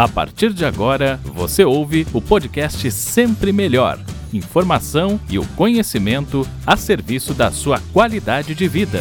A partir de agora, você ouve o podcast Sempre Melhor. Informação e o conhecimento a serviço da sua qualidade de vida.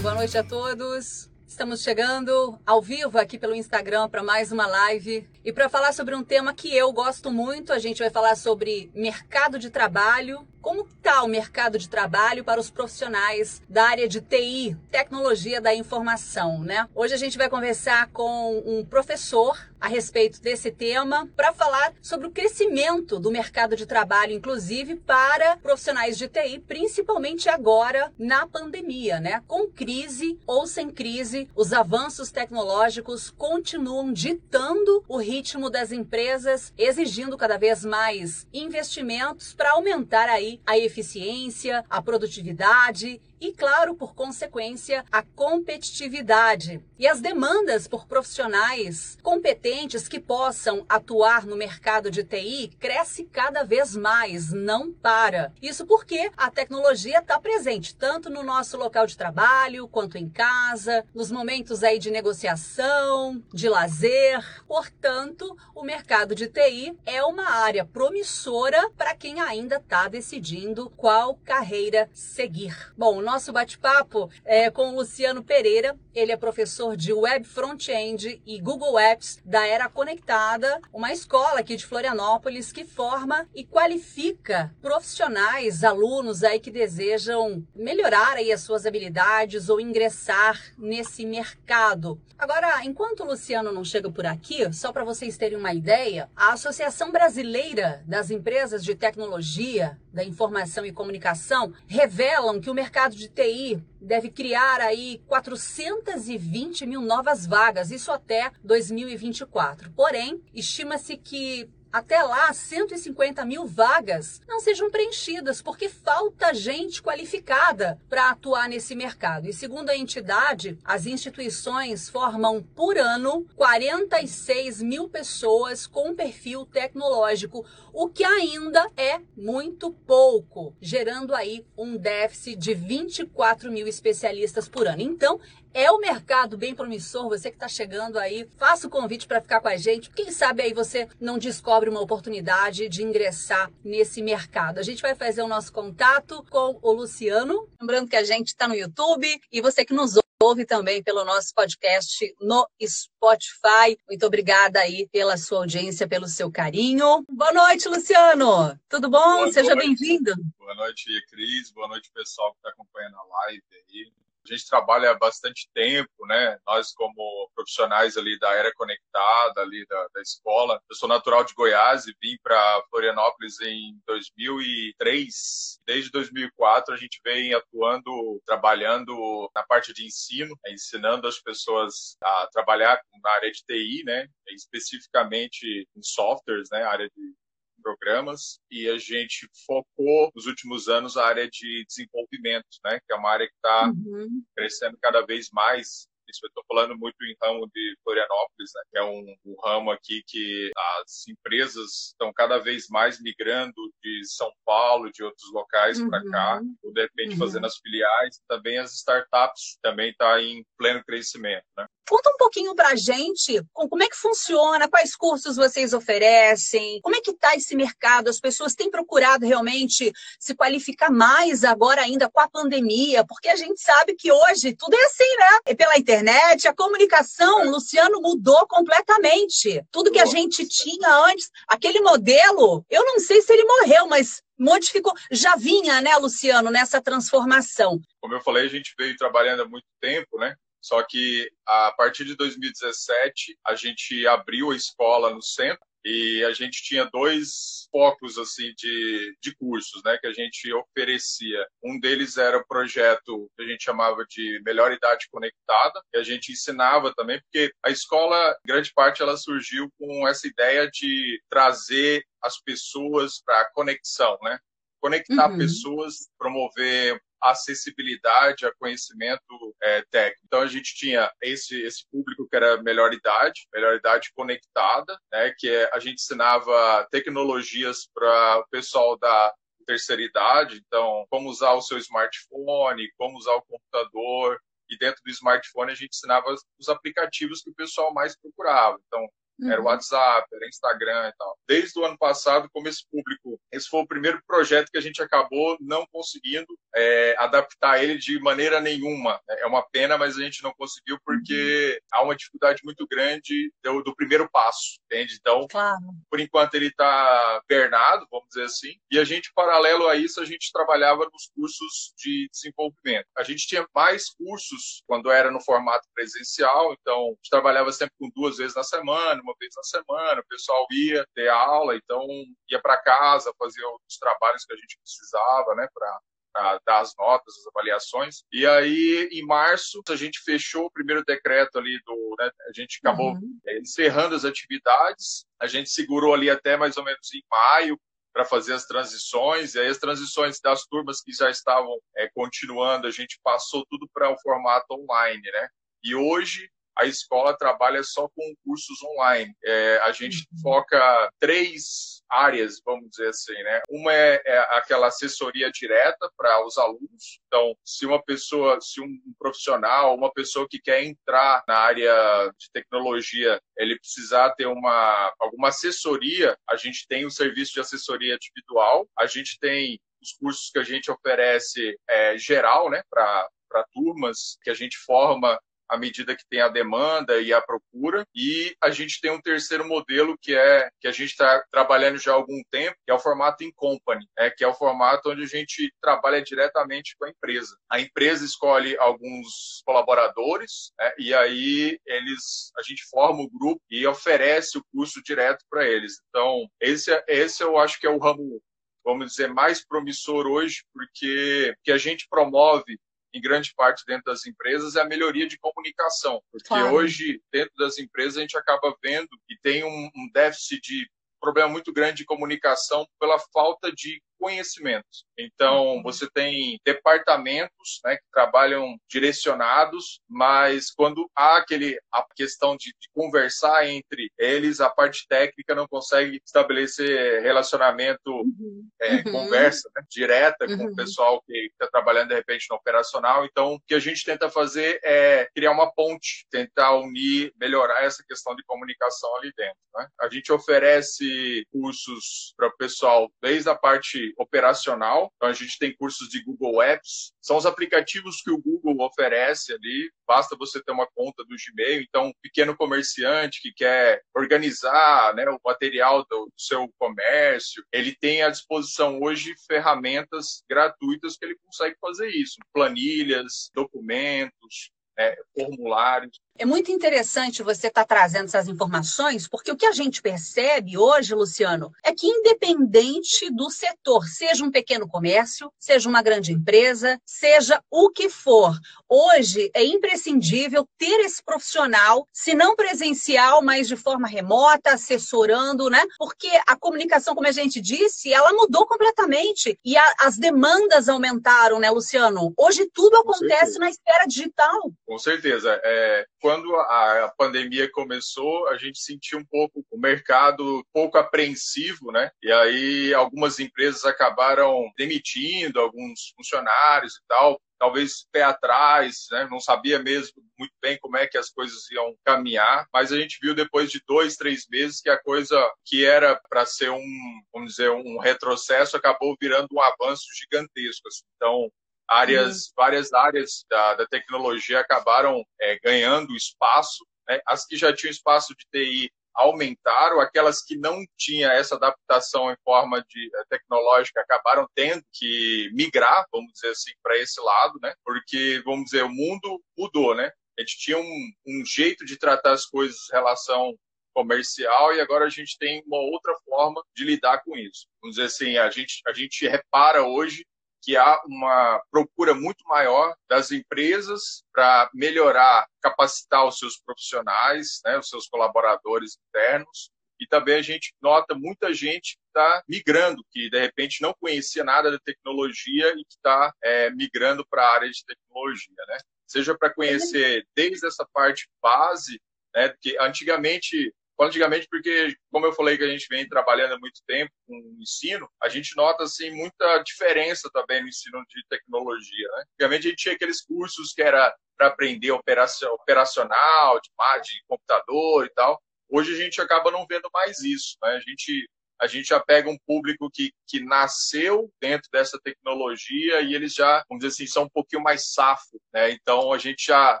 Boa noite a todos. Estamos chegando ao vivo aqui pelo Instagram para mais uma live e para falar sobre um tema que eu gosto muito. A gente vai falar sobre mercado de trabalho como está o mercado de trabalho para os profissionais da área de TI, tecnologia da informação, né? Hoje a gente vai conversar com um professor a respeito desse tema para falar sobre o crescimento do mercado de trabalho, inclusive para profissionais de TI, principalmente agora na pandemia, né? Com crise ou sem crise, os avanços tecnológicos continuam ditando o ritmo das empresas, exigindo cada vez mais investimentos para aumentar aí a eficiência, a produtividade e, claro, por consequência, a competitividade. E as demandas por profissionais competentes que possam atuar no mercado de TI cresce cada vez mais, não para. Isso porque a tecnologia está presente tanto no nosso local de trabalho quanto em casa, nos momentos aí de negociação, de lazer. Portanto, o mercado de TI é uma área promissora para quem ainda está decidindo qual carreira seguir. Bom, nosso bate-papo é com o Luciano Pereira. Ele é professor de Web Front-End e Google Apps da Era Conectada, uma escola aqui de Florianópolis que forma e qualifica profissionais, alunos aí que desejam melhorar aí as suas habilidades ou ingressar nesse mercado. Agora, enquanto o Luciano não chega por aqui, só para vocês terem uma ideia, a Associação Brasileira das Empresas de Tecnologia da Informação e Comunicação revelam que o mercado de TI deve criar aí 420 mil novas vagas, isso até 2024. Porém, estima-se que até lá 150 mil vagas não sejam preenchidas, porque falta gente qualificada para atuar nesse mercado. E segundo a entidade, as instituições formam por ano 46 mil pessoas com perfil tecnológico, o que ainda é muito pouco, gerando aí um déficit de 24 mil especialistas por ano. Então, é um mercado bem promissor. Você que está chegando aí, faça o convite para ficar com a gente. Quem sabe aí você não descobre uma oportunidade de ingressar nesse mercado. A gente vai fazer o nosso contato com o Luciano. Lembrando que a gente está no YouTube e você que nos ouve também pelo nosso podcast no Spotify. Muito obrigada aí pela sua audiência, pelo seu carinho. Boa noite, Luciano. Tudo bom? Boa Seja bem-vindo. Boa noite, Cris. Boa noite, pessoal que está acompanhando a live aí. A gente trabalha bastante tempo, né? Nós, como profissionais ali da era conectada, ali da, da escola. Eu sou natural de Goiás e vim para Florianópolis em 2003. Desde 2004, a gente vem atuando, trabalhando na parte de ensino, ensinando as pessoas a trabalhar na área de TI, né? Especificamente em softwares, né? Área de programas e a gente focou nos últimos anos a área de desenvolvimento, né, que é uma área que está uhum. crescendo cada vez mais eu estou falando muito em ramo de Florianópolis, né, que é um, um, ramo aqui que as empresas estão cada vez mais migrando de São Paulo, de outros locais uhum. para cá, ou de repente uhum. fazendo as filiais. Também as startups também está em pleno crescimento. Né? Conta um pouquinho para a gente como é que funciona, quais cursos vocês oferecem, como é que está esse mercado, as pessoas têm procurado realmente se qualificar mais agora ainda com a pandemia, porque a gente sabe que hoje tudo é assim, né? É pela internet a comunicação, Luciano, mudou completamente. Tudo que a gente tinha antes, aquele modelo, eu não sei se ele morreu, mas modificou. Já vinha, né, Luciano, nessa transformação. Como eu falei, a gente veio trabalhando há muito tempo, né? Só que a partir de 2017, a gente abriu a escola no centro e a gente tinha dois focos assim de, de cursos né, que a gente oferecia. Um deles era o projeto que a gente chamava de Melhor Idade Conectada, que a gente ensinava também, porque a escola, grande parte, ela surgiu com essa ideia de trazer as pessoas para a conexão, né? Conectar uhum. pessoas, promover acessibilidade a conhecimento é, técnico. Então a gente tinha esse, esse público que era melhor idade, melhor idade conectada, né, que é, a gente ensinava tecnologias para o pessoal da terceira idade, então como usar o seu smartphone, como usar o computador, e dentro do smartphone a gente ensinava os aplicativos que o pessoal mais procurava. Então, era o uhum. WhatsApp, era Instagram e tal. Desde o ano passado, como esse público, esse foi o primeiro projeto que a gente acabou não conseguindo é, adaptar ele de maneira nenhuma. É uma pena, mas a gente não conseguiu porque uhum. há uma dificuldade muito grande do, do primeiro passo, entende? Então, claro. por enquanto ele está pernado, vamos dizer assim, e a gente, paralelo a isso, a gente trabalhava nos cursos de desenvolvimento. A gente tinha mais cursos quando era no formato presencial, então a gente trabalhava sempre com duas vezes na semana, uma vez na semana, o pessoal ia ter aula, então ia para casa, fazia os trabalhos que a gente precisava, né, para dar as notas, as avaliações. E aí, em março, a gente fechou o primeiro decreto ali do. Né, a gente acabou uhum. encerrando as atividades, a gente segurou ali até mais ou menos em maio para fazer as transições, e aí as transições das turmas que já estavam é, continuando, a gente passou tudo para o formato online, né? E hoje a escola trabalha só com cursos online. É, a gente uhum. foca três áreas, vamos dizer assim, né? Uma é, é aquela assessoria direta para os alunos. Então, se uma pessoa, se um profissional, uma pessoa que quer entrar na área de tecnologia, ele precisar ter uma alguma assessoria, a gente tem o um serviço de assessoria individual. A gente tem os cursos que a gente oferece é, geral, né, para para turmas que a gente forma à medida que tem a demanda e a procura. E a gente tem um terceiro modelo que é que a gente está trabalhando já há algum tempo, que é o formato in company, é, que é o formato onde a gente trabalha diretamente com a empresa. A empresa escolhe alguns colaboradores é, e aí eles a gente forma o grupo e oferece o curso direto para eles. Então esse esse eu acho que é o ramo vamos dizer mais promissor hoje porque que a gente promove em grande parte dentro das empresas, é a melhoria de comunicação. Porque claro. hoje, dentro das empresas, a gente acaba vendo que tem um, um déficit de problema muito grande de comunicação pela falta de conhecimentos. Então, uhum. você tem departamentos né, que trabalham direcionados, mas quando há aquele, a questão de, de conversar entre eles, a parte técnica não consegue estabelecer relacionamento, uhum. É, uhum. conversa né, direta com o uhum. pessoal que está trabalhando, de repente, no operacional. Então, o que a gente tenta fazer é criar uma ponte, tentar unir, melhorar essa questão de comunicação ali dentro. Né? A gente oferece cursos para o pessoal desde a parte operacional. Então, a gente tem cursos de Google Apps, são os aplicativos que o Google oferece ali. Basta você ter uma conta do Gmail. Então, pequeno comerciante que quer organizar né, o material do, seu comércio, ele tem à disposição hoje ferramentas gratuitas que ele consegue fazer isso: planilhas, documentos, é, formulários. É muito interessante você estar tá trazendo essas informações, porque o que a gente percebe hoje, Luciano, é que independente do setor, seja um pequeno comércio, seja uma grande empresa, seja o que for, hoje é imprescindível ter esse profissional, se não presencial, mas de forma remota, assessorando, né? Porque a comunicação, como a gente disse, ela mudou completamente e a, as demandas aumentaram, né, Luciano? Hoje tudo acontece na esfera digital. Com certeza. É quando a pandemia começou, a gente sentiu um pouco o mercado pouco apreensivo, né? E aí algumas empresas acabaram demitindo alguns funcionários e tal, talvez pé atrás, né? não sabia mesmo muito bem como é que as coisas iam caminhar, mas a gente viu depois de dois, três meses que a coisa que era para ser um, vamos dizer, um retrocesso acabou virando um avanço gigantesco. Assim. Então, áreas, uhum. várias áreas da, da tecnologia acabaram é, ganhando espaço. Né? As que já tinham espaço de TI aumentaram, aquelas que não tinham essa adaptação em forma de eh, tecnológica acabaram tendo que migrar, vamos dizer assim, para esse lado, né? Porque, vamos dizer, o mundo mudou, né? A gente tinha um, um jeito de tratar as coisas em relação comercial e agora a gente tem uma outra forma de lidar com isso. Vamos dizer assim, a gente, a gente repara hoje que há uma procura muito maior das empresas para melhorar, capacitar os seus profissionais, né, os seus colaboradores internos. E também a gente nota muita gente que está migrando, que de repente não conhecia nada da tecnologia e que está é, migrando para a área de tecnologia, né? Seja para conhecer desde essa parte base, né? Que antigamente Falo antigamente porque, como eu falei que a gente vem trabalhando há muito tempo com o ensino, a gente nota assim muita diferença também no ensino de tecnologia. Né? Antigamente a gente tinha aqueles cursos que era para aprender operacional, de, de computador e tal. Hoje a gente acaba não vendo mais isso. Né? A gente a gente já pega um público que, que nasceu dentro dessa tecnologia e eles já, vamos dizer assim, são um pouquinho mais safo, né? Então a gente já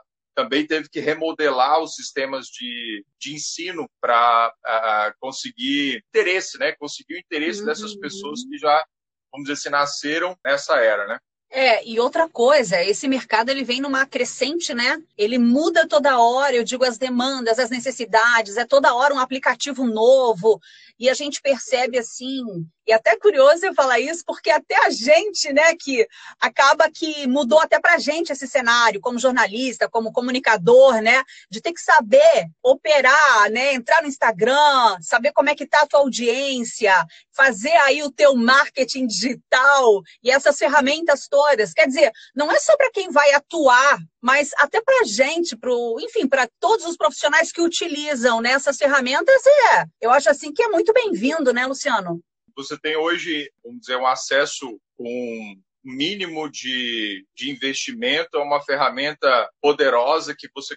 também teve que remodelar os sistemas de, de ensino para uh, conseguir interesse, né? Conseguir o interesse uhum. dessas pessoas que já, vamos dizer assim, nasceram nessa era, né? É, e outra coisa, esse mercado ele vem numa crescente, né? Ele muda toda hora, eu digo as demandas, as necessidades, é toda hora um aplicativo novo, e a gente percebe assim, e até curioso eu falar isso, porque até a gente, né, que acaba que mudou até pra gente esse cenário, como jornalista, como comunicador, né, de ter que saber operar, né, entrar no Instagram, saber como é que tá a tua audiência, fazer aí o teu marketing digital e essas ferramentas todas. Quer dizer, não é só para quem vai atuar mas até para a gente, pro, enfim, para todos os profissionais que utilizam nessas né, ferramentas, é, eu acho assim que é muito bem-vindo, né, Luciano? Você tem hoje, vamos dizer, um acesso com mínimo de, de investimento a uma ferramenta poderosa que você,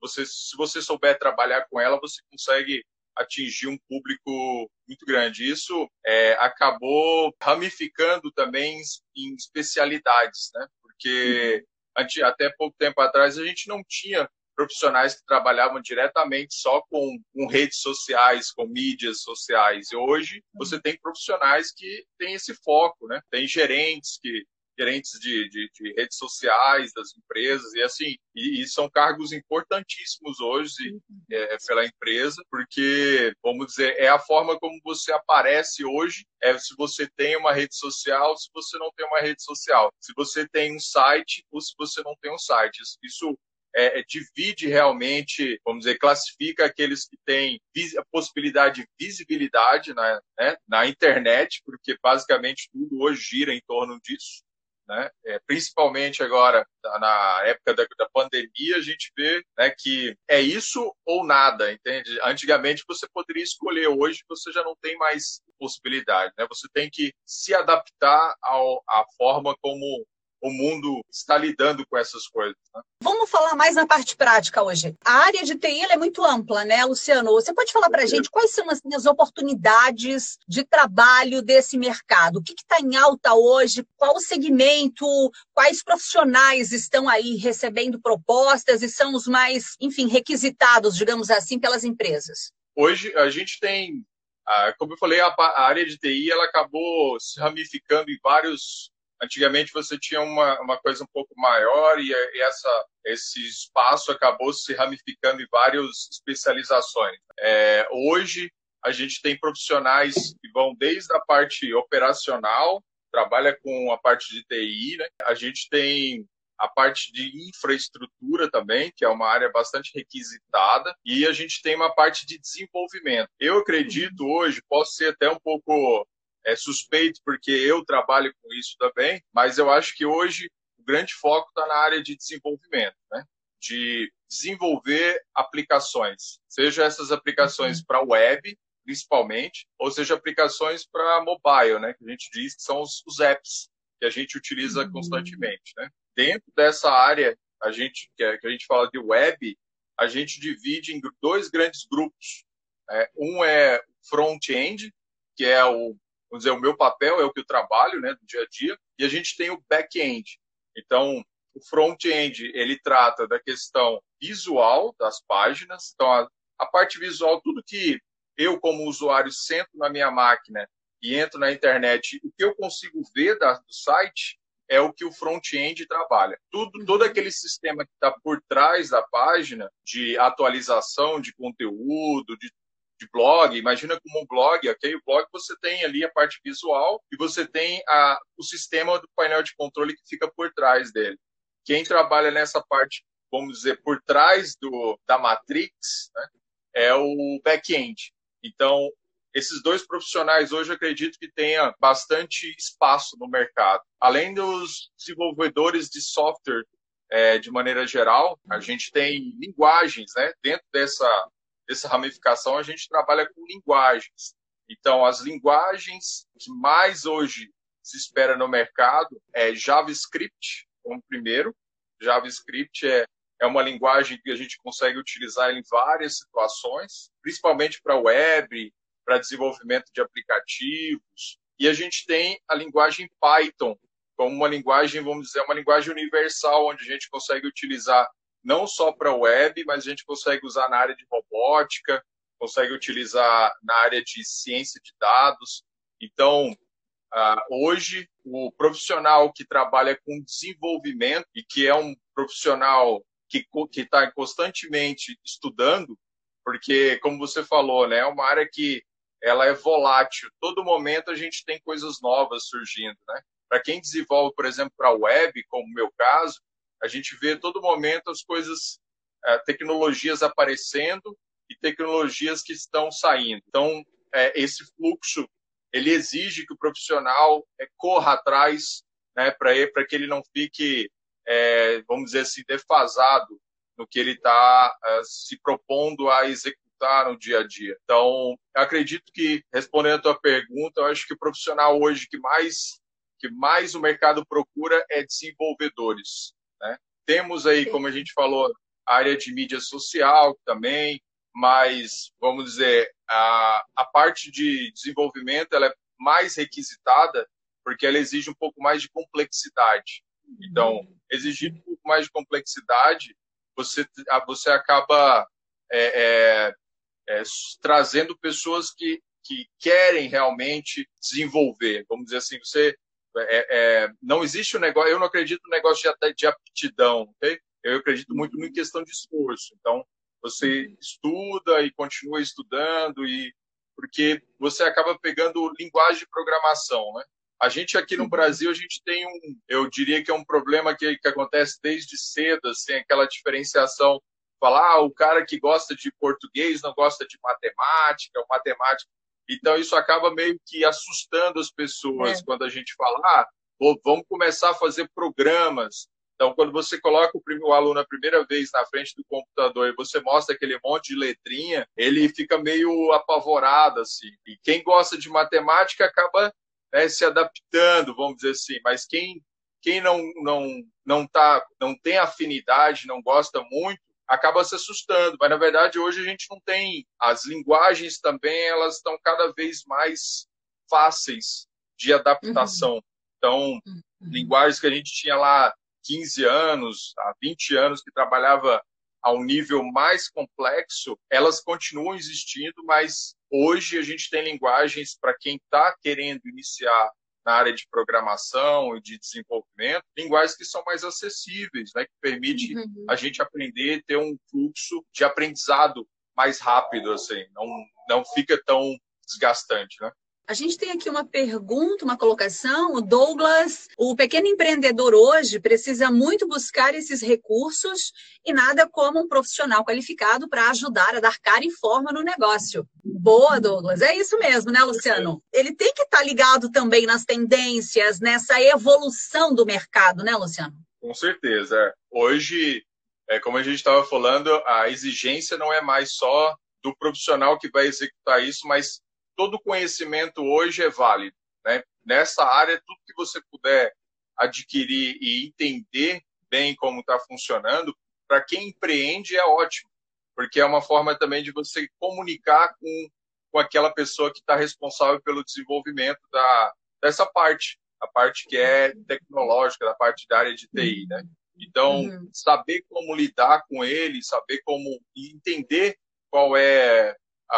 você, se você souber trabalhar com ela, você consegue atingir um público muito grande. Isso é, acabou ramificando também em especialidades, né? Porque uhum até pouco tempo atrás a gente não tinha profissionais que trabalhavam diretamente só com, com, redes sociais, com mídias sociais. E hoje você tem profissionais que têm esse foco, né? Tem gerentes que gerentes de, de, de redes sociais das empresas e assim e, e são cargos importantíssimos hoje é, pela empresa porque vamos dizer é a forma como você aparece hoje é se você tem uma rede social se você não tem uma rede social. Se você tem um site ou se você não tem um site. Isso é, é, divide realmente, vamos dizer, classifica aqueles que têm a possibilidade de visibilidade na, né, na internet, porque basicamente tudo hoje gira em torno disso né? É, principalmente agora na época da, da, pandemia, a gente vê né, que é isso ou nada, entende? Antigamente você poderia escolher, hoje você já não tem mais possibilidade, né? Você tem que se adaptar ao, à forma como o mundo está lidando com essas coisas. Né? Vamos falar mais na parte prática hoje. A área de TI é muito ampla, né, Luciano? Você pode falar para a gente quais são as, as oportunidades de trabalho desse mercado? O que está em alta hoje? Qual o segmento? Quais profissionais estão aí recebendo propostas e são os mais, enfim, requisitados, digamos assim, pelas empresas? Hoje a gente tem, ah, como eu falei, a área de TI ela acabou se ramificando em vários Antigamente você tinha uma, uma coisa um pouco maior e, essa, esse espaço acabou se ramificando em várias especializações. É, hoje a gente tem profissionais que vão desde a parte operacional, trabalha com a parte de TI, né? a gente tem a parte de infraestrutura também, que é uma área bastante requisitada, e a gente tem uma parte de desenvolvimento. Eu acredito hoje, posso ser até um pouco é suspeito porque eu trabalho com isso também, mas eu acho que hoje o grande foco está na área de desenvolvimento, né? de desenvolver aplicações, seja essas aplicações uhum. para web, principalmente, ou seja aplicações para mobile, né? que a gente diz que são os, os apps que a gente utiliza uhum. constantemente. Né? Dentro dessa área, a gente que, a gente fala de web, a gente divide em dois grandes grupos. Né? Um é front-end, que é o vamos dizer, o meu papel é o que eu trabalho, né, do dia a dia, e a gente tem o back-end. Então, o front-end, ele trata da questão visual das páginas, então a, a parte visual, tudo que eu como usuário sento na minha máquina e entro na internet, o que eu consigo ver da, do site é o que o front-end trabalha. Tudo, todo aquele sistema que está por trás da página, de atualização de conteúdo, de de blog, imagina como um blog, ok? O blog você tem ali a parte visual e você tem a, o sistema do painel de controle que fica por trás dele. Quem trabalha nessa parte, vamos dizer, por trás do, da Matrix, né, é o back-end. Então, esses dois profissionais hoje acredito que tenha bastante espaço no mercado. Além dos desenvolvedores de software é, de maneira geral, a gente tem linguagens né, dentro dessa dessa ramificação, a gente trabalha com linguagens. Então, as linguagens que mais hoje se espera no mercado é JavaScript, como primeiro. JavaScript é, é uma linguagem que a gente consegue utilizar em várias situações, principalmente para web, para desenvolvimento de aplicativos. E a gente tem a linguagem Python, como uma linguagem, vamos dizer, uma linguagem universal, onde a gente consegue utilizar não só para web, mas a gente consegue usar na área de robótica, consegue utilizar na área de ciência de dados. Então, uh, hoje, o profissional que trabalha com desenvolvimento e que é um profissional que está constantemente estudando, porque, como você falou, né, é uma área que ela é volátil. Todo momento a gente tem coisas novas surgindo, né? Para quem desenvolve, por exemplo, para a web, como o meu caso, a gente vê todo momento as coisas, uh, tecnologias aparecendo e tecnologias que estão saindo. Então, é, esse fluxo ele exige que o profissional é, corra atrás né, para que ele não fique, vamos dizer assim, defasado no que ele está se propondo a executar no dia a dia. Então, acredito que, respondendo a tua pergunta, eu acho que o profissional hoje que mais, que mais o mercado procura é desenvolvedores. Né? Temos aí, como a gente falou, a área de mídia social também, mas, vamos dizer, a, a parte de desenvolvimento ela é mais requisitada porque ela exige um pouco mais de complexidade. Então, exigindo um pouco mais de complexidade, você, você acaba é, é, é, trazendo pessoas que, que querem realmente desenvolver. Vamos dizer assim, você é, é, não existe o um negócio, eu não acredito no negócio de, de aptidão, ok? Eu acredito muito em questão de esforço. Então, você uhum. estuda e continua estudando e porque você acaba pegando linguagem de programação, né? A gente aqui no uhum. Brasil, a gente tem um, eu diria que é um problema que, que acontece desde cedo, assim, aquela diferenciação, falar, ah, o cara que gosta de português não gosta de matemática, o matemático. Então, isso acaba meio que assustando as pessoas é. quando a gente fala, ah, vamos começar a fazer programas. Então, quando você coloca o, primeiro, o aluno a primeira vez na frente do computador e você mostra aquele monte de letrinha, ele fica meio apavorado, assim. E quem gosta de matemática acaba né, se adaptando, vamos dizer assim. Mas quem, quem não, não, não, tá, não tem afinidade, não gosta muito, acaba se assustando. Mas, na verdade, hoje a gente não tem... As linguagens também, elas estão cada vez mais fáceis de adaptação. Uhum. Então, uhum. linguagens que a gente tinha lá 15 anos, há 20 anos que trabalhava a um nível mais complexo, elas continuam existindo, mas hoje a gente tem linguagens para quem está querendo iniciar na área de programação e de desenvolvimento, linguagens que são mais acessíveis, né, que permite uhum. a gente aprender, ter um fluxo de aprendizado mais rápido, assim, não, não fica tão desgastante, né? A gente tem aqui uma pergunta, uma colocação. O Douglas, o pequeno empreendedor hoje precisa muito buscar esses recursos e nada como um profissional qualificado para ajudar a dar cara e forma no negócio. Boa, Douglas. É isso mesmo, né, Luciano? Ele tem que estar tá ligado também nas tendências, nessa evolução do mercado, né, Luciano? Com certeza. Hoje, é, como a gente estava falando, a exigência não é mais só do profissional que vai executar isso, mas todo conhecimento hoje é válido. Né? Nessa área, tudo que você puder adquirir e entender bem como está funcionando, para quem empreende é ótimo, porque é uma forma também de você comunicar com, com aquela pessoa que está responsável pelo desenvolvimento da, dessa parte, a parte que é tecnológica, da parte da área de TI. Né? Então, uhum. saber como lidar com ele, saber como entender qual é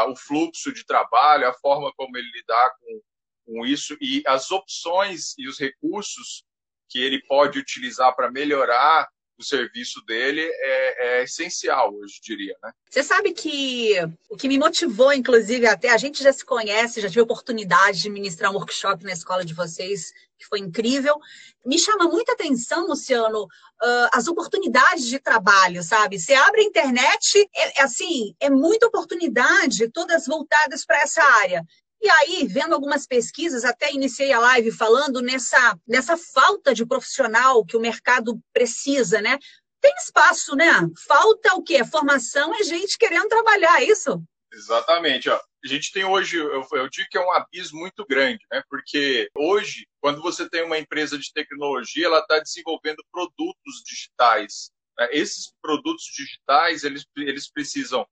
o fluxo de trabalho, a forma como ele lidar com, com isso e as opções e os recursos que ele pode utilizar para melhorar o serviço dele é, é, essencial hoje, diria, né? Você sabe que o que me motivou, inclusive, até a gente já se conhece, já tive oportunidade de ministrar um workshop na escola de vocês, que foi incrível. Me chama muita atenção, Luciano, uh, as oportunidades de trabalho, sabe? Você abre a internet, é, é assim, é muita oportunidade, todas voltadas para essa área. E aí, vendo algumas pesquisas, até iniciei a live falando nessa, nessa falta de profissional que o mercado precisa, né? tem espaço, né? Falta o quê? Formação e gente querendo trabalhar, é isso? Exatamente. Ó. A gente tem hoje, eu, eu digo que é um abismo muito grande, né? Porque hoje, quando você tem uma empresa de tecnologia, ela está desenvolvendo produtos digitais. Né? Esses produtos digitais, eles, eles precisam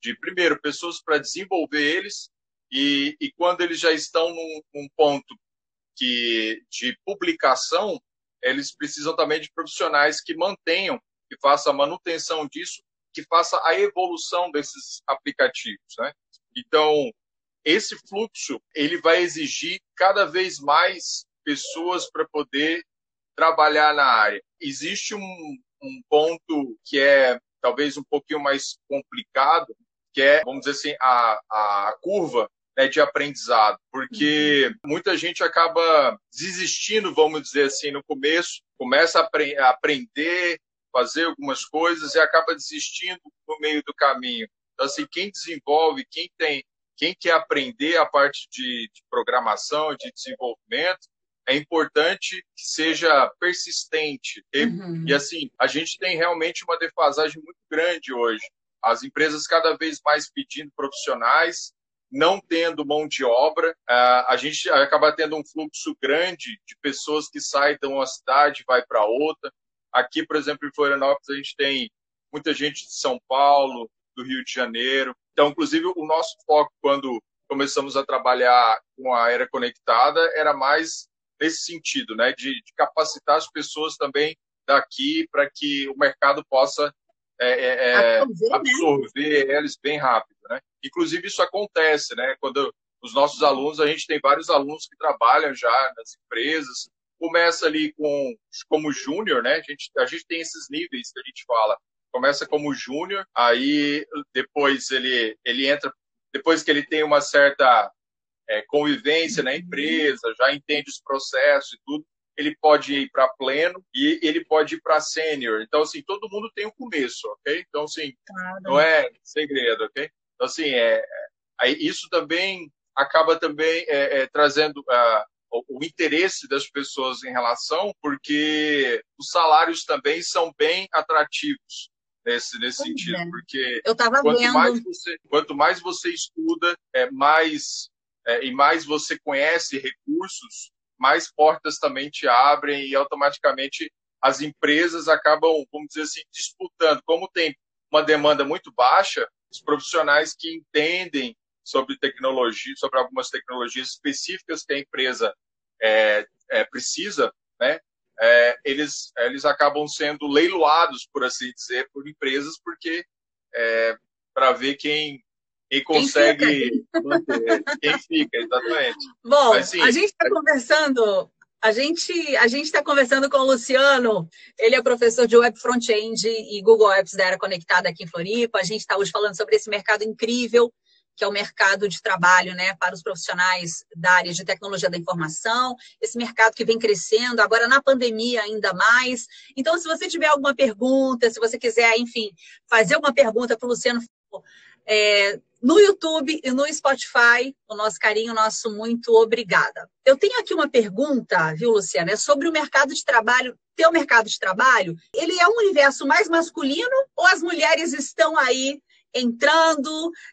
de, primeiro, pessoas para desenvolver eles, e, e, quando eles já estão num, num ponto que, de publicação, eles precisam também de profissionais que mantenham, que façam a manutenção disso, que faça a evolução desses aplicativos, né? Então, esse fluxo, ele vai exigir cada vez mais pessoas para poder trabalhar na área. Existe um, um ponto que é talvez um pouquinho mais complicado, que é, vamos dizer assim, a, a curva né, de aprendizado, porque uhum. muita gente acaba desistindo, vamos dizer assim, no começo, começa a, apre a aprender, fazer algumas coisas e acaba desistindo no meio do caminho. Então, assim, quem desenvolve, quem tem, quem quer aprender a parte de, de programação, de desenvolvimento, é importante que seja persistente. Uhum. E assim, a gente tem realmente uma defasagem muito grande hoje. As empresas cada vez mais pedindo profissionais, não tendo mão de obra, a gente acaba tendo um fluxo grande de pessoas que saem de uma cidade e vai para outra. Aqui, por exemplo, em Florianópolis, a gente tem muita gente de São Paulo, do Rio de Janeiro. Então, inclusive, o nosso foco, quando começamos a trabalhar com a era conectada, era mais nesse sentido, né, de, de capacitar as pessoas também daqui para que o mercado possa é, é, é absorver, absorver né? eles bem rápido, né? Inclusive isso acontece, né? Quando os nossos alunos, a gente tem vários alunos que trabalham já nas empresas, começa ali com como júnior, né? A gente, a gente tem esses níveis que a gente fala. Começa como júnior, aí depois ele ele entra depois que ele tem uma certa é, convivência na empresa, já entende os processos e tudo, ele pode ir para pleno e ele pode ir para sênior. Então, assim, todo mundo tem um começo, ok? Então, assim, claro. não é segredo, ok? Então, assim, é, é, isso também acaba também é, é, trazendo uh, o, interesse das pessoas em relação, porque os salários também são bem atrativos nesse, nesse sentido, é. porque quanto, vendo. Mais você, quanto mais você estuda, é, mais é, e mais você conhece recursos, mais portas também te abrem e automaticamente as empresas acabam, vamos dizer assim, disputando. Como tem uma demanda muito baixa, os profissionais que entendem sobre tecnologia, sobre algumas tecnologias específicas que a empresa é, é, precisa, né, é, eles, eles acabam sendo leiloados, por assim dizer, por empresas, porque é, para ver quem quem consegue quem fica, manter, quem fica, exatamente. Bom, Mas, sim, a gente está conversando a gente a gente está conversando com o Luciano, ele é professor de Web Front-End e Google Apps da Era Conectada aqui em Floripa. A gente está hoje falando sobre esse mercado incrível que é o mercado de trabalho né, para os profissionais da área de tecnologia da informação, esse mercado que vem crescendo, agora na pandemia ainda mais. Então, se você tiver alguma pergunta, se você quiser, enfim, fazer uma pergunta para o Luciano, é, no YouTube e no Spotify, o nosso carinho, o nosso muito obrigada. Eu tenho aqui uma pergunta, viu, Luciana? É sobre o mercado de trabalho. Teu mercado de trabalho, ele é um universo mais masculino ou as mulheres estão aí entrando?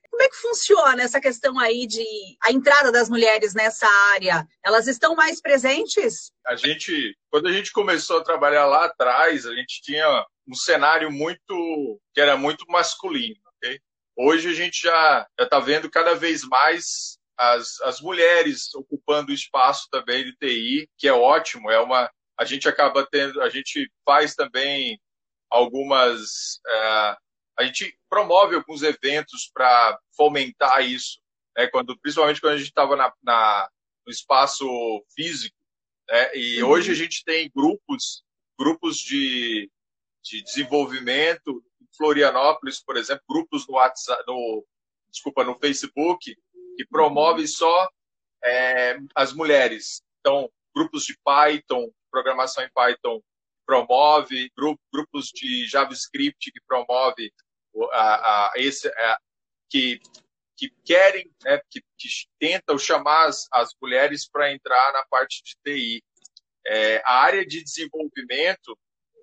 Como é que funciona essa questão aí de a entrada das mulheres nessa área? Elas estão mais presentes? A gente, quando a gente começou a trabalhar lá atrás, a gente tinha um cenário muito que era muito masculino. Hoje a gente já está vendo cada vez mais as, as mulheres ocupando o espaço também de TI, que é ótimo. É uma a gente acaba tendo, a gente faz também algumas, é, a gente promove alguns eventos para fomentar isso, né? Quando principalmente quando a gente estava na, na, no espaço físico, né? E uhum. hoje a gente tem grupos, grupos de, de desenvolvimento Florianópolis, por exemplo, grupos no WhatsApp, no, desculpa, no Facebook, que promovem só é, as mulheres. Então, grupos de Python, programação em Python promove, grupos de JavaScript que promove a, a esse, a, que, que querem, né, que, que tentam chamar as, as mulheres para entrar na parte de TI. É, a área de desenvolvimento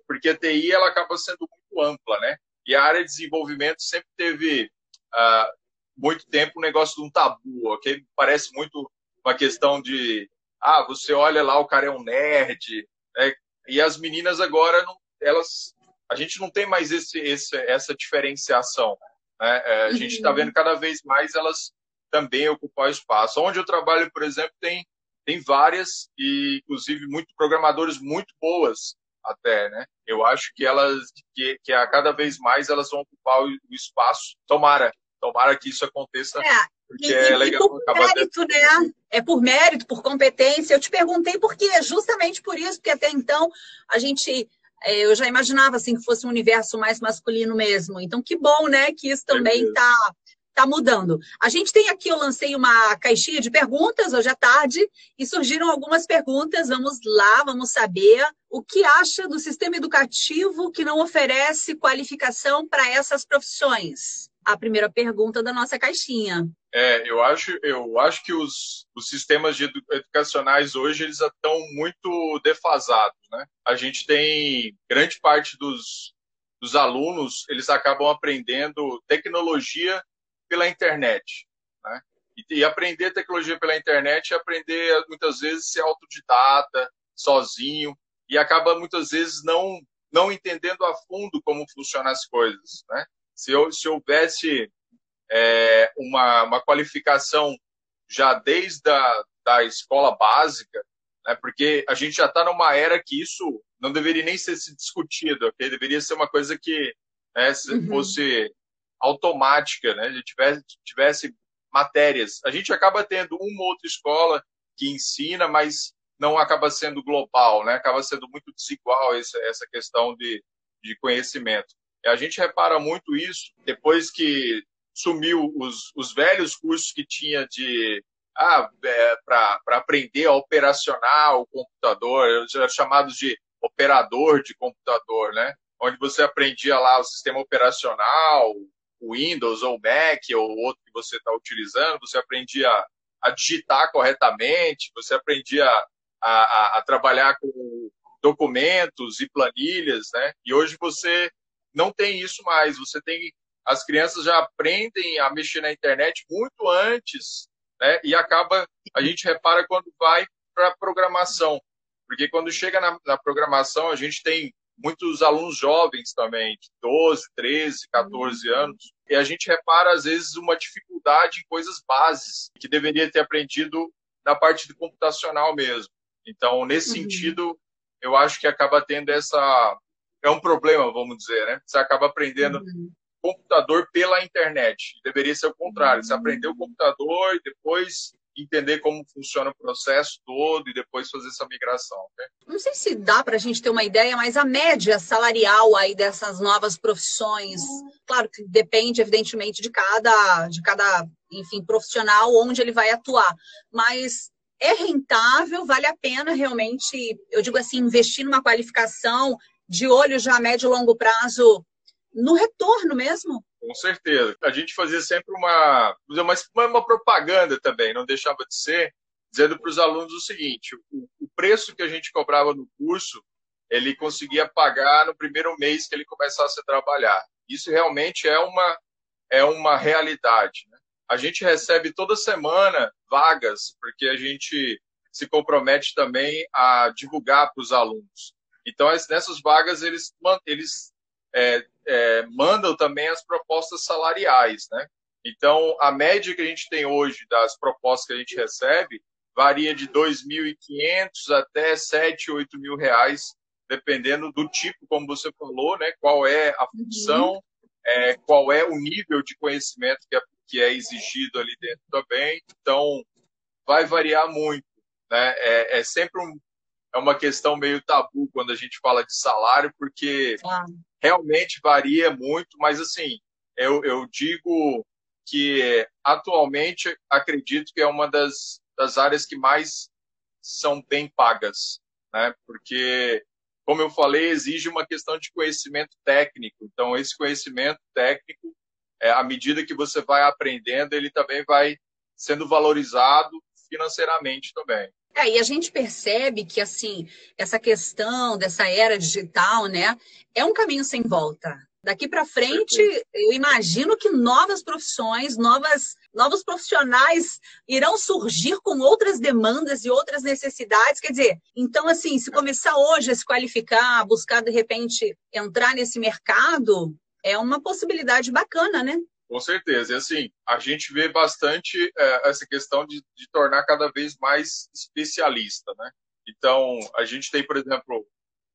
porque a TI ela acaba sendo muito ampla, né? E a área de desenvolvimento sempre teve uh, muito tempo um negócio de um tabu, ok? Parece muito uma questão de, ah, você olha lá, o cara é um nerd, né? e as meninas agora, não, elas, a gente não tem mais esse, esse essa diferenciação. Né? É, a gente está uhum. vendo cada vez mais elas também ocupar espaço. Onde eu trabalho, por exemplo, tem, tem várias, e inclusive muito programadores muito boas até, né? Eu acho que elas, que, que a cada vez mais elas vão ocupar o, o espaço. Tomara, tomara que isso aconteça. É. Porque e, é legal. por mérito, né? É por mérito, por competência. Eu te perguntei por quê? Justamente por isso, porque até então a gente eu já imaginava assim que fosse um universo mais masculino mesmo. Então, que bom, né, que isso também está tá mudando. A gente tem aqui, eu lancei uma caixinha de perguntas hoje à tarde e surgiram algumas perguntas. Vamos lá, vamos saber o que acha do sistema educativo que não oferece qualificação para essas profissões. A primeira pergunta da nossa caixinha. É, eu acho, eu acho que os, os sistemas edu educacionais hoje eles estão muito defasados, né? A gente tem grande parte dos, dos alunos eles acabam aprendendo tecnologia pela internet. Né? E, e, aprender tecnologia pela internet é aprender, muitas vezes, ser autodidata, sozinho, e acaba, muitas vezes, não, não entendendo a fundo como funcionam as coisas. Né? Se, se houvesse é, uma, uma qualificação já desde a da escola básica, né? porque a gente já está numa era que isso não deveria nem ser discutido, okay? deveria ser uma coisa que né, uhum. fosse automática, né? tivesse, tivesse matérias. A gente acaba tendo uma ou outra escola que ensina, mas não acaba sendo global, né? Acaba sendo muito desigual essa, essa questão de, de conhecimento. E a gente repara muito isso depois que sumiu os, os velhos cursos que tinha de ah, é, para aprender a operacionar o computador, chamados de operador de computador, né? Onde você aprendia lá o sistema operacional, o Windows ou o Mac ou outro que você está utilizando, você aprendia a digitar corretamente, você aprendia a, a, a, trabalhar com documentos e planilhas, né? E hoje você não tem isso mais. Você tem as crianças já aprendem a mexer na internet muito antes, né? E acaba a gente repara quando vai para programação, porque quando chega na, na programação a gente tem muitos alunos jovens também, de 12, 13, 14 anos, e a gente repara, às vezes, uma dificuldade em coisas bases que deveria ter aprendido na parte do computacional mesmo. Então, nesse uhum. sentido, eu acho que acaba tendo essa. É um problema, vamos dizer, né? Você acaba aprendendo uhum. Computador pela internet. Deveria ser o contrário. Você aprendeu o computador e depois entender como funciona o processo todo e depois fazer essa migração. Não sei se dá para a gente ter uma ideia, mas a média salarial aí dessas novas profissões, claro que depende evidentemente de cada, de cada, enfim, profissional onde ele vai atuar, mas é rentável, vale a pena realmente, eu digo assim, investir numa qualificação de olho já a médio e longo prazo no retorno mesmo? Com certeza. A gente fazia sempre uma, uma, uma propaganda também, não deixava de ser, dizendo para os alunos o seguinte: o, o, preço que a gente cobrava no curso, ele conseguia pagar no primeiro mês que ele começasse a trabalhar. Isso realmente é uma, é uma realidade. Né? A gente recebe toda semana vagas, porque a gente se compromete também a divulgar para os alunos. Então, nessas vagas, eles, eles é, é, mandam também as propostas salariais, né? Então, a média que a gente tem hoje das propostas que a gente recebe varia de 2.500 até 7, 8 mil reais, dependendo do tipo, como você falou, né? Qual é a função, uhum. é, qual é o nível de conhecimento que é, que é exigido ali dentro também. Então, vai variar muito, né? É, é sempre um, é uma questão meio tabu quando a gente fala de salário, porque realmente varia muito, mas assim, eu, eu digo que atualmente acredito que é uma das, das áreas que mais são bem pagas, né? Porque, como eu falei, exige uma questão de conhecimento técnico. Então, esse conhecimento técnico, é, à medida que você vai aprendendo, ele também vai sendo valorizado financeiramente também. É, e a gente percebe que, assim, essa questão dessa era digital, né, é um caminho sem volta. Daqui para frente, eu imagino que novas profissões, novas, novos profissionais irão surgir com outras demandas e outras necessidades. Quer dizer, então, assim, se começar hoje a se qualificar, buscar, de repente, entrar nesse mercado, é uma possibilidade bacana, né? Com certeza. E assim, a gente vê bastante é, essa questão de, de tornar cada vez mais especialista, né? Então, a gente tem, por exemplo,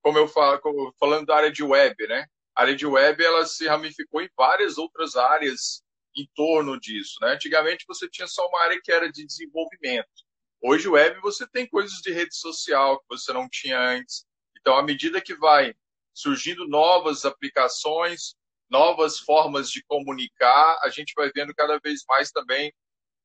como eu falo, falando da área de web, né? a área de web ela se ramificou em várias outras áreas em torno disso. Né? Antigamente você tinha só uma área que era de desenvolvimento. Hoje, web, você tem coisas de rede social que você não tinha antes. Então, à medida que vai surgindo novas aplicações, novas formas de comunicar, a gente vai vendo cada vez mais também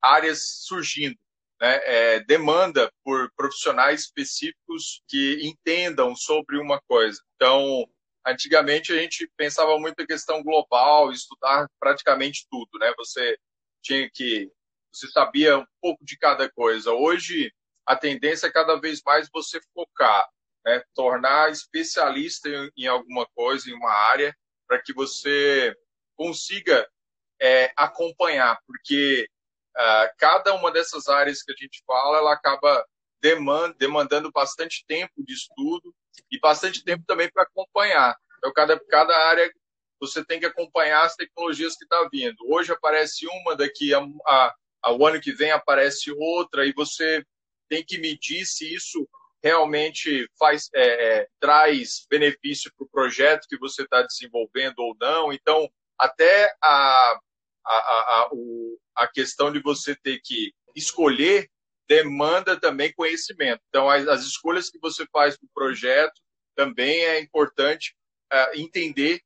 áreas surgindo. Né? É, demanda por profissionais específicos que entendam sobre uma coisa. Então, Antigamente a gente pensava muito em questão global, estudar praticamente tudo, né? Você tinha que você sabia um pouco de cada coisa. Hoje a tendência é cada vez mais você focar, né? tornar especialista em alguma coisa, em uma área, para que você consiga é, acompanhar, porque uh, cada uma dessas áreas que a gente fala, ela acaba demand, demandando bastante tempo de estudo e bastante tempo também para acompanhar. Então, cada, cada área você tem que acompanhar as tecnologias que está vindo. Hoje aparece uma, daqui a, a, ao ano que vem aparece outra, e você tem que medir se isso realmente faz é, é, traz benefício para o projeto que você está desenvolvendo ou não. Então, até a, a, a, o, a questão de você ter que escolher demanda também conhecimento. Então, as, as escolhas que você faz para o projeto também é importante uh, entender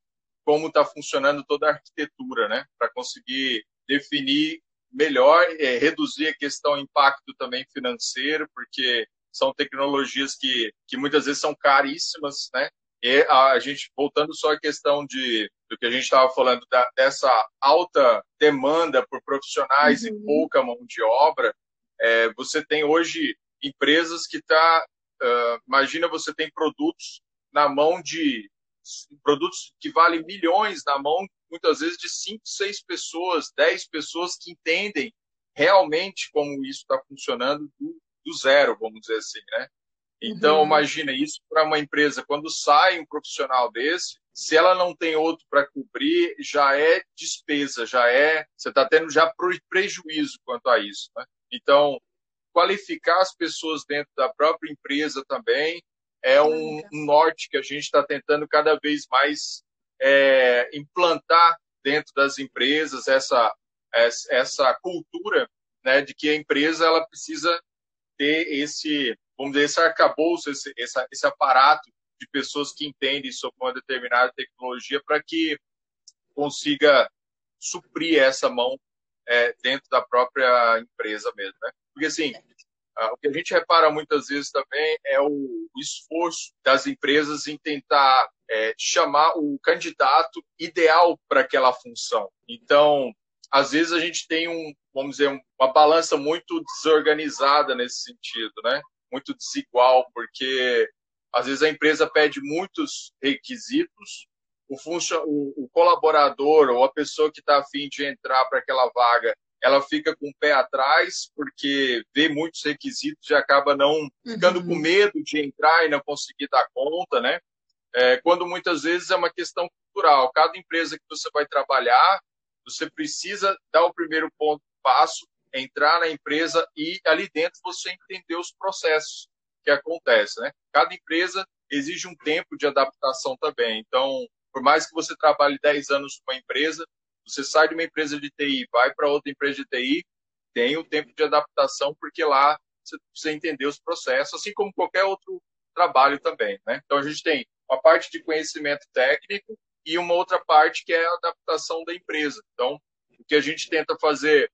como está funcionando toda a arquitetura, né? Para conseguir definir melhor, é, reduzir a questão impacto também financeiro, porque são tecnologias que, que muitas vezes são caríssimas, né? E a, gente, voltando só à questão de, do que a gente estava falando, da, dessa alta demanda por profissionais uhum. e pouca mão de obra, é, você tem hoje empresas que está, uh, imagina você tem produtos na mão de produtos que valem milhões na mão, muitas vezes de 5, 6 pessoas, 10 pessoas que entendem realmente como isso está funcionando do, do, zero, vamos dizer assim, né? Então, uhum. imagina isso para uma empresa, quando sai um profissional desse, se ela não tem outro para cobrir, já é despesa, já é, você está tendo já prejuízo quanto a isso, né? Então, qualificar as pessoas dentro da própria empresa também, é um, um norte que a gente está tentando cada vez mais é, implantar dentro das empresas essa, essa cultura né, de que a empresa ela precisa ter esse, vamos dizer, esse arcabouço, esse, esse, aparato de pessoas que entendem sobre uma determinada tecnologia para que consiga suprir essa mão é, dentro da própria empresa mesmo, né? Porque assim, o que a gente repara muitas vezes também é o esforço das empresas em tentar é, chamar o candidato ideal para aquela função. Então, às vezes a gente tem um, vamos dizer, uma balança muito desorganizada nesse sentido, né? Muito desigual, porque às vezes a empresa pede muitos requisitos, o, o, o colaborador ou a pessoa que está afim de entrar para aquela vaga ela fica com o pé atrás, porque vê muitos requisitos e acaba não ficando uhum. com medo de entrar e não conseguir dar conta, né? É, quando muitas vezes é uma questão cultural. Cada empresa que você vai trabalhar, você precisa dar o primeiro ponto, passo, entrar na empresa e ali dentro você entender os processos que acontecem, né? Cada empresa exige um tempo de adaptação também. Então, por mais que você trabalhe 10 anos numa empresa, você sai de uma empresa de TI, vai para outra empresa de TI, tem o tempo de adaptação, porque lá você precisa entender os processos, assim como qualquer outro trabalho também. Né? Então, a gente tem uma parte de conhecimento técnico e uma outra parte que é a adaptação da empresa. Então, o que a gente tenta fazer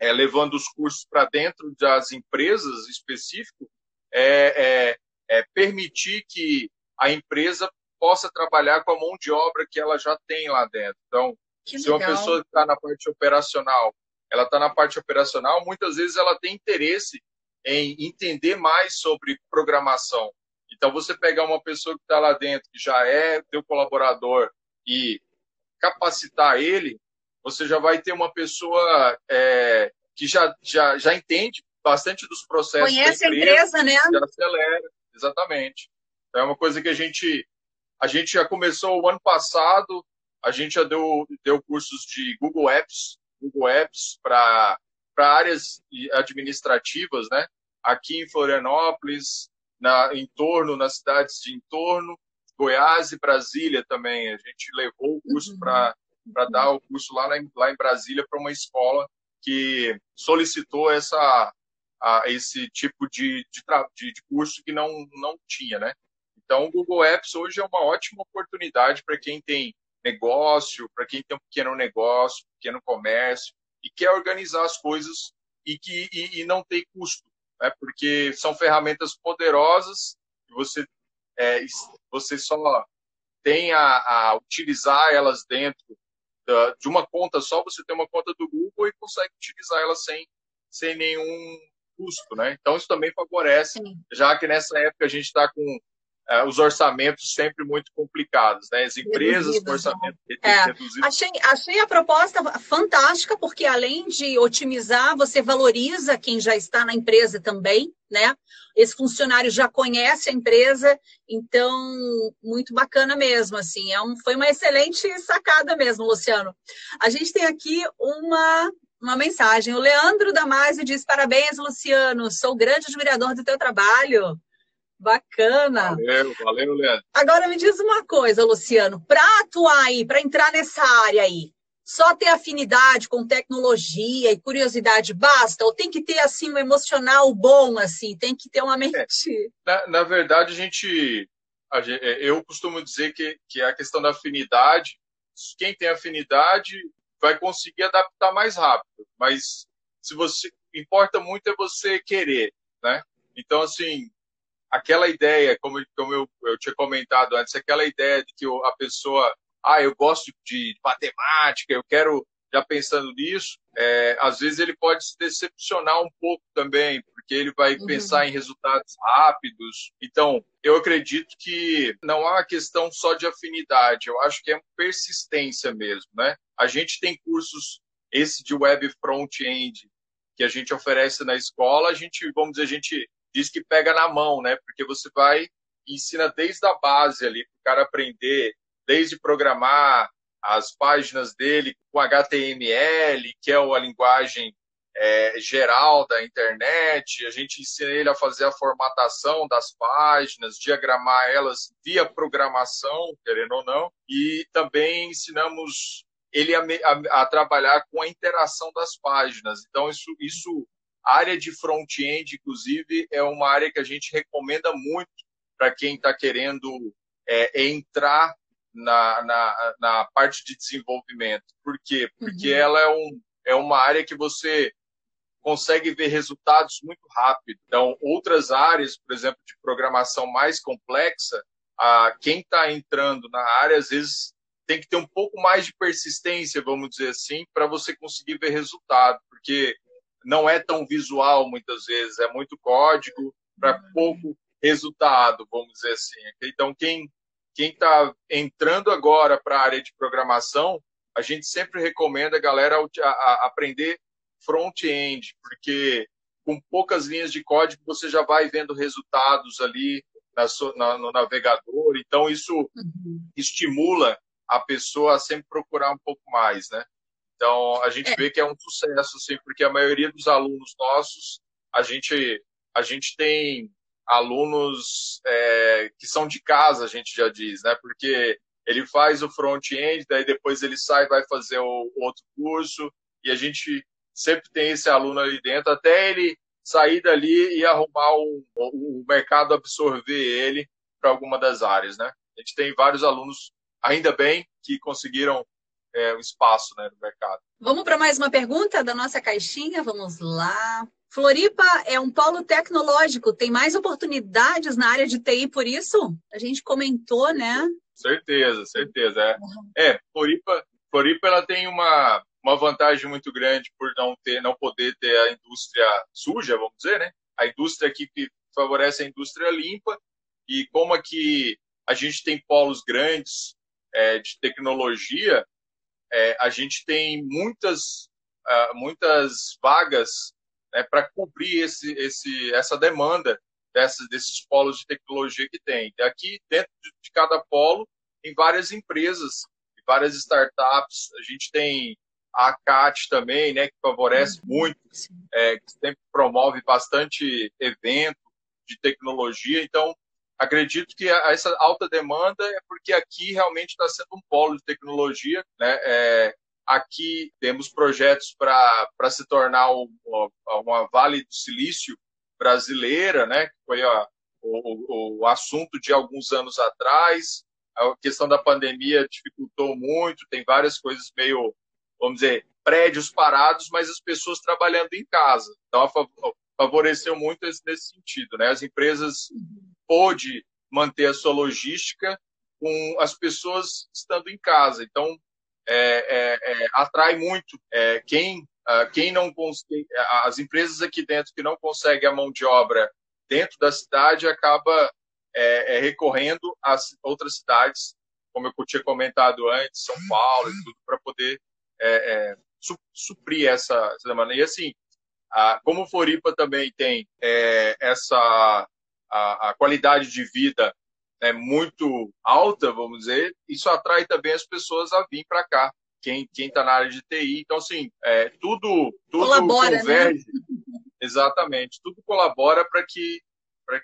é, levando os cursos para dentro das empresas específico, é, é, é, permitir que a empresa possa trabalhar com a mão de obra que ela já tem lá dentro. Então, que Se uma pessoa está na parte operacional, ela está na parte operacional, muitas vezes ela tem interesse em entender mais sobre programação. Então, você pegar uma pessoa que está lá dentro, que já é teu colaborador, e capacitar ele, você já vai ter uma pessoa é, que já, já, já entende bastante dos processos. Conhece a empresa, né? Já acelera, exatamente. Então, é uma coisa que a gente, a gente já começou o ano passado, a gente já deu, deu cursos de Google Apps, Google Apps para áreas administrativas, né? Aqui em Florianópolis, na entorno, nas cidades de entorno, Goiás e Brasília também. A gente levou o curso uhum. para dar o curso lá, em, lá em Brasília para uma escola que solicitou essa, a, esse tipo de, de, de, curso que não, não tinha, né? Então, o Google Apps hoje é uma ótima oportunidade para quem tem negócio, para quem tem um pequeno negócio, pequeno comércio e quer organizar as coisas e que e, e não tem custo, né? Porque são ferramentas poderosas e você é, você só tem a, a utilizar elas dentro de uma conta só, você tem uma conta do Google e consegue utilizar elas sem sem nenhum custo, né? Então isso também favorece, Sim. já que nessa época a gente está com é, os orçamentos sempre muito complicados, né? As empresas com orçamento né? é. reduzido. Achei, achei a proposta fantástica, porque além de otimizar, você valoriza quem já está na empresa também, né? Esse funcionário já conhece a empresa, então muito bacana mesmo, assim. É um, foi uma excelente sacada mesmo, Luciano. A gente tem aqui uma uma mensagem. O Leandro Damasio diz: Parabéns, Luciano. Sou grande admirador do teu trabalho. Bacana. Valeu, valeu, Leandro. Agora me diz uma coisa, Luciano, para atuar aí, para entrar nessa área aí, só ter afinidade com tecnologia e curiosidade basta? Ou tem que ter assim um emocional bom assim? Tem que ter uma mente? É, na, na, verdade, a gente, a gente, é, eu costumo dizer que, que a questão da afinidade, quem tem afinidade vai conseguir adaptar mais rápido. Mas se você importa muito é você querer, né? Então assim, aquela ideia, como, como eu, eu tinha comentado antes, aquela ideia de que a pessoa, ah, eu gosto de matemática, eu quero, já pensando nisso, é, às vezes ele pode se decepcionar um pouco também, porque ele vai uhum. pensar em resultados rápidos. Então, eu acredito que não há uma questão só de afinidade, eu acho que é persistência mesmo, né? A gente tem cursos, esse de web front-end, que a gente oferece na escola, a gente, vamos dizer, a gente diz que pega na mão, né? Porque você vai ensina desde a base ali para o cara aprender, desde programar as páginas dele com HTML, que é a linguagem é, geral da internet. A gente ensina ele a fazer a formatação das páginas, diagramar elas via programação, querendo ou não, e também ensinamos ele a, a, a trabalhar com a interação das páginas. Então, isso, isso a área de front-end, inclusive, é uma área que a gente recomenda muito para quem está querendo é, entrar na, na, na, parte de desenvolvimento. Por quê? Porque uhum. ela é, um, é uma área que você consegue ver resultados muito rápido. Então, outras áreas, por exemplo, de programação mais complexa, a, quem está entrando na área, às vezes, tem que ter um pouco mais de persistência, vamos dizer assim, para você conseguir ver resultado. Porque não é tão visual muitas vezes, é muito código para pouco resultado, vamos dizer assim. Então, quem quem está entrando agora para a área de programação, a gente sempre recomenda a galera a, a aprender front-end, porque com poucas linhas de código você já vai vendo resultados ali na, na, no navegador. Então, isso uhum. estimula a pessoa a sempre procurar um pouco mais, né? Então, a gente é. vê que é um sucesso, assim, porque a maioria dos alunos nossos, a gente, a gente tem alunos é, que são de casa, a gente já diz, né? Porque ele faz o front-end, daí depois ele sai e vai fazer o outro curso, e a gente sempre tem esse aluno ali dentro, até ele sair dali e arrumar o, o mercado absorver ele para alguma das áreas, né? A gente tem vários alunos, ainda bem, que conseguiram é, o espaço né, no mercado. Vamos para mais uma pergunta da nossa caixinha? Vamos lá. Floripa é um polo tecnológico, tem mais oportunidades na área de TI por isso? A gente comentou, né? Certeza, certeza. É, uhum. é Floripa, Floripa ela tem uma, uma vantagem muito grande por não ter, não poder ter a indústria suja, vamos dizer, né? a indústria aqui que favorece a indústria limpa e como aqui a gente tem polos grandes é, de tecnologia, é, a gente tem muitas, uh, muitas vagas né, para cobrir esse, esse, essa demanda dessas, desses polos de tecnologia que tem. Aqui, dentro de cada polo, tem várias empresas, várias startups. A gente tem a CAT também, né, que favorece uhum. muito, é, que sempre promove bastante evento de tecnologia. Então, acredito que essa alta demanda é porque aqui realmente está sendo um polo de tecnologia. Né? É, aqui temos projetos para se tornar uma, uma Vale do Silício brasileira, né? que foi o, o assunto de alguns anos atrás. A questão da pandemia dificultou muito, tem várias coisas meio, vamos dizer, prédios parados, mas as pessoas trabalhando em casa. Então, favoreceu muito nesse sentido. Né? As empresas pôde manter a sua logística com as pessoas estando em casa. Então, é, é, é, atrai muito é, quem, quem não consegue, as empresas aqui dentro que não conseguem a mão de obra dentro da cidade acaba é, é, recorrendo às outras cidades, como eu tinha comentado antes, São Paulo e tudo, para poder su suprir essa, essa demanda. E assim, ah, como Floripa também tem essa a, a qualidade de vida é muito alta, vamos dizer, isso atrai também as pessoas a vir para cá. Quem está na área de TI. Então, assim, é, tudo, tudo colabora, né? converge. Né? Exatamente. Tudo colabora para que,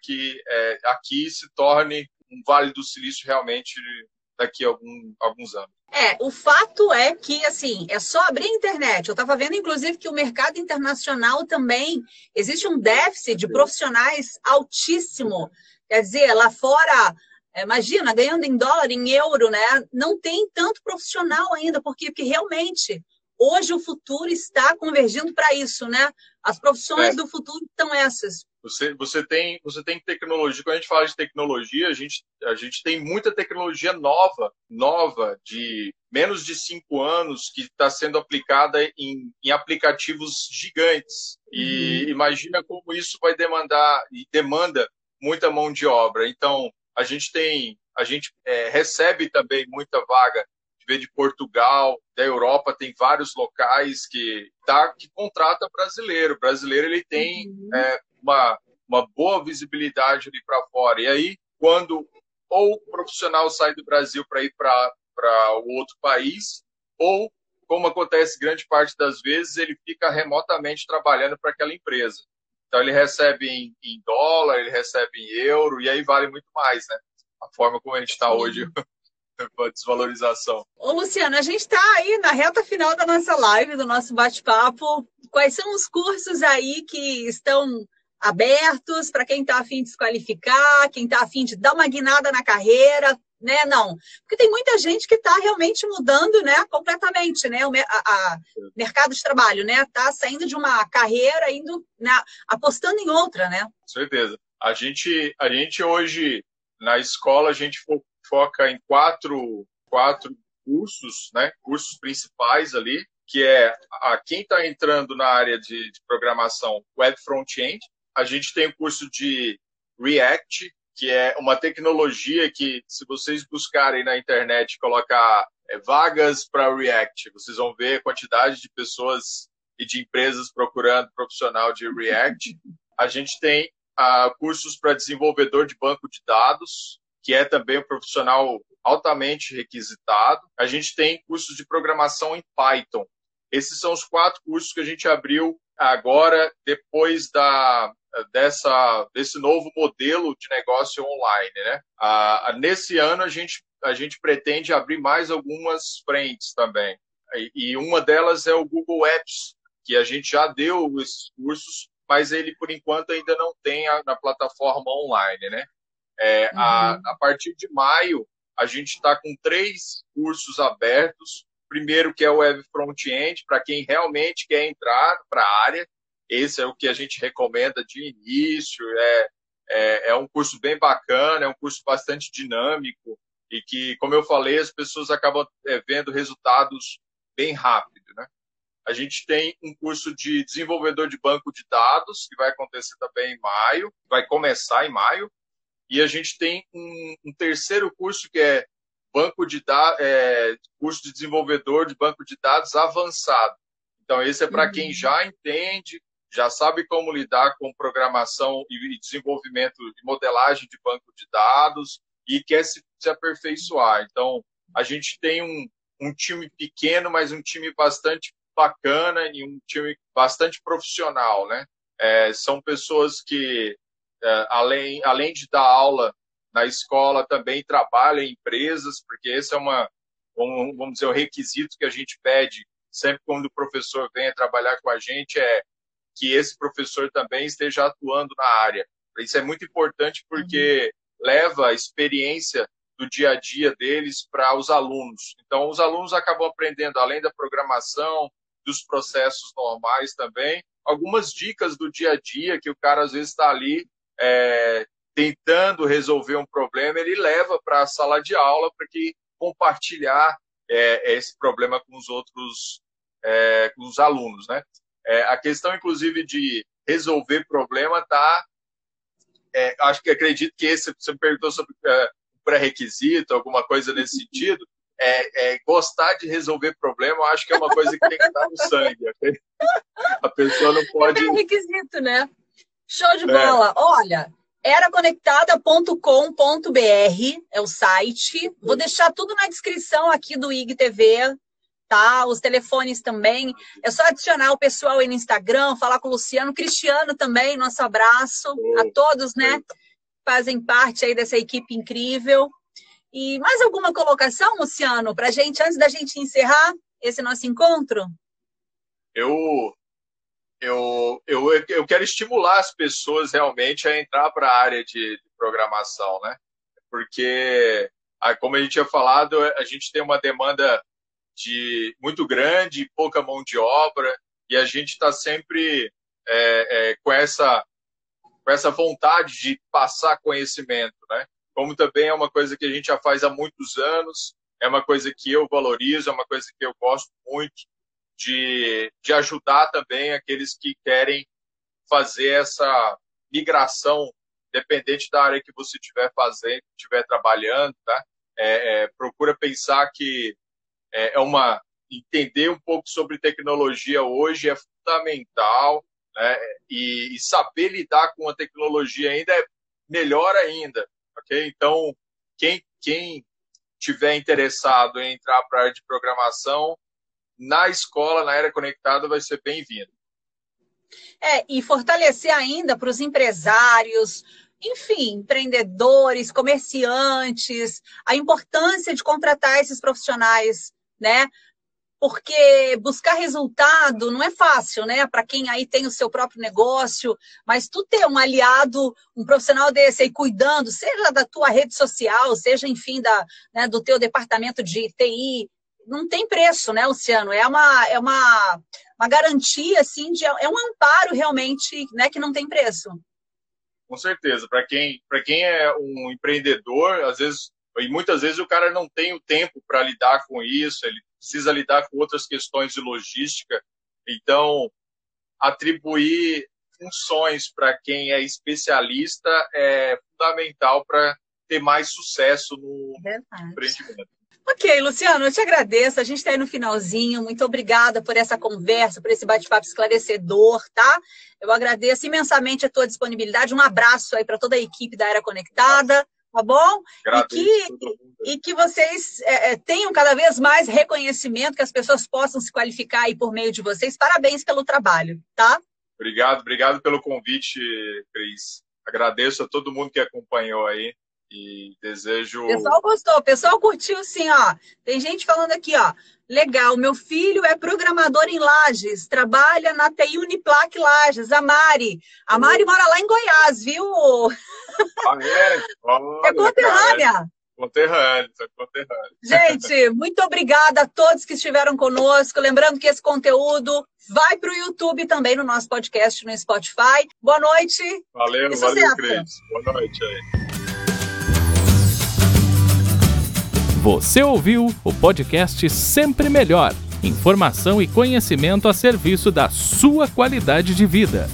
que é, aqui se torne um Vale do Silício realmente daqui a algum, alguns anos. É, o fato é que, assim, é só abrir a internet. Eu estava vendo, inclusive, que o mercado internacional também existe um déficit de profissionais altíssimo. Quer dizer, lá fora, é, imagina, ganhando em dólar, em euro, né? Não tem tanto profissional ainda, porque, porque realmente hoje o futuro está convergindo para isso, né? As profissões é. do futuro são essas. Você, você, tem, você tem tecnologia, quando a gente fala de tecnologia, a gente, a gente tem muita tecnologia nova, nova, de menos de cinco anos, que está sendo aplicada em, em aplicativos gigantes. E uhum. imagina como isso vai demandar, e demanda muita mão de obra. Então, a gente tem, a gente é, recebe também muita vaga veio de Portugal, da Europa, tem vários locais que, tá, que contrata brasileiro. O brasileiro ele tem uhum. é, uma, uma boa visibilidade ali para fora. E aí, quando ou o profissional sai do Brasil para ir para o outro país, ou, como acontece grande parte das vezes, ele fica remotamente trabalhando para aquela empresa. Então, ele recebe em, em, dólar, ele recebe em euro, e aí vale muito mais, né? A forma como a gente está hoje, a desvalorização. Ô, Luciano, a gente está aí na reta final da nossa live, do nosso bate-papo. Quais são os cursos aí que estão abertos para quem está afim de se qualificar, quem está afim de dar uma guinada na carreira, né? Não, porque tem muita gente que está realmente mudando, né? Completamente, né? O a, a mercado de trabalho, né? Está saindo de uma carreira, indo, né? apostando em outra, né? Com certeza. A gente, a gente hoje na escola a gente foca em quatro, quatro cursos, né? Cursos principais ali, que é a quem está entrando na área de, de programação web front-end, a gente tem o curso de React, que é uma tecnologia que, se vocês buscarem na internet colocar é, vagas para React, vocês vão ver a quantidade de pessoas e de empresas procurando profissional de React. A gente tem uh, cursos para desenvolvedor de banco de dados, que é também um profissional altamente requisitado. A gente tem cursos de programação em Python. Esses são os quatro cursos que a gente abriu agora, depois da, dessa, desse novo modelo de negócio online. Né? Ah, nesse ano, a gente, a gente pretende abrir mais algumas frentes também. E, e uma delas é o Google Apps, que a gente já deu esses cursos, mas ele, por enquanto, ainda não tem a, na plataforma online. Né? É, uhum. a, a partir de maio, a gente está com três cursos abertos. Primeiro, que é o Web Front-End, para quem realmente quer entrar para a área. Esse é o que a gente recomenda de início. É, é, é, um curso bem bacana, é um curso bastante dinâmico e que, como eu falei, as pessoas acabam é, vendo resultados bem rápido, né? A gente tem um curso de desenvolvedor de banco de dados, que vai acontecer também em maio, vai começar em maio. E a gente tem um, um terceiro curso que é banco de dados, é, curso de desenvolvedor de banco de dados avançado. Então, esse é para uhum. quem já entende, já sabe como lidar com programação e desenvolvimento de modelagem de banco de dados e quer se, se aperfeiçoar. Então, a gente tem um, um time pequeno, mas um time bastante bacana e um time bastante profissional, né? É, são pessoas que, é, além, além de dar aula na escola, também trabalham em empresas, porque esse é uma, um, vamos dizer, um requisito que a gente pede sempre quando o professor venha trabalhar com a gente, é que esse professor também esteja atuando na área. Isso é muito importante porque uhum. leva a experiência do dia a dia deles para os alunos. Então, os alunos acabam aprendendo, além da programação, dos processos normais também, algumas dicas do dia a dia que o cara às vezes está ali é, tentando resolver um problema, ele leva para a sala de aula para que compartilhar é, esse problema com os outros, é, com os alunos, né? É, a questão, inclusive, de resolver problema está, é, acho que acredito que esse, você me perguntou sobre é, pré-requisito, alguma coisa nesse sentido, é, é, gostar de resolver problema, eu acho que é uma coisa que tem que estar no sangue. A pessoa não pode. É requisito, né? Show de é. bola. Olha, eraconectada.com.br é o site. Vou deixar tudo na descrição aqui do IGTV, tá? Os telefones também. É só adicionar o pessoal aí no Instagram, falar com o Luciano, Cristiano também, nosso abraço a todos, né? Fazem parte aí dessa equipe incrível. E mais alguma colocação, Luciano, para a gente, antes da gente encerrar esse nosso encontro? Eu, eu, eu, eu quero estimular as pessoas realmente a entrar para a área de, de, programação, né? Porque, como a gente tinha falado, a gente tem uma demanda de muito grande, pouca mão de obra, e a gente está sempre é, é, com, essa, com essa vontade de passar conhecimento, né? Como também é uma coisa que a gente já faz há muitos anos, é uma coisa que eu valorizo, é uma coisa que eu gosto muito de, de ajudar também aqueles que querem fazer essa migração, dependente da área que você estiver fazendo, estiver trabalhando, tá? É, é, procura pensar que é, é uma entender um pouco sobre tecnologia hoje é fundamental, né? E, e saber lidar com a tecnologia ainda é melhor ainda, ok? Então, quem, quem tiver interessado em entrar para a área de programação, na escola, na era conectada, vai ser bem-vindo. É, e fortalecer ainda para os empresários, enfim, empreendedores, comerciantes, a importância de contratar esses profissionais, né? Porque buscar resultado não é fácil, né? Para quem aí tem o seu próprio negócio, mas tu ter um aliado, um profissional desse aí cuidando, seja da tua rede social, seja, enfim, da, né, do teu departamento de TI, não tem preço, né, Luciano? É uma, é uma, uma garantia, assim, de, é um amparo realmente, né, que não tem preço. Com certeza. Para quem, quem é um empreendedor, às vezes, e muitas vezes o cara não tem o tempo para lidar com isso, ele precisa lidar com outras questões de logística. Então, atribuir funções para quem é especialista é fundamental para ter mais sucesso no Verdade. empreendimento. Ok, Luciano, eu te agradeço. A gente está aí no finalzinho. Muito obrigada por essa conversa, por esse bate-papo esclarecedor, tá? Eu agradeço imensamente a tua disponibilidade. Um abraço aí para toda a equipe da Era Conectada tá bom? e que, e que vocês é, é, tenham cada vez mais reconhecimento, que as pessoas possam se qualificar aí por meio de vocês. Parabéns pelo trabalho, tá? Obrigado, obrigado pelo convite, Cris. Agradeço a todo mundo que acompanhou aí e desejo. O pessoal gostou, o pessoal curtiu sim, ó. Tem gente falando aqui, ó. Legal, meu filho é programador em Lages, trabalha na TI Uniplac Lages, a Mari. A Mari mora lá em Goiás, viu? Ah, é? Olha, é conterrânea. Cara, conterrâneo, é conterrâneo. Gente, muito obrigada a todos que estiveram conosco. Lembrando que esse conteúdo vai para o YouTube também no nosso podcast no Spotify. Boa noite. Valeu, valeu, Cris. Boa noite aí. Você ouviu o podcast Sempre Melhor Informação e conhecimento a serviço da sua qualidade de vida.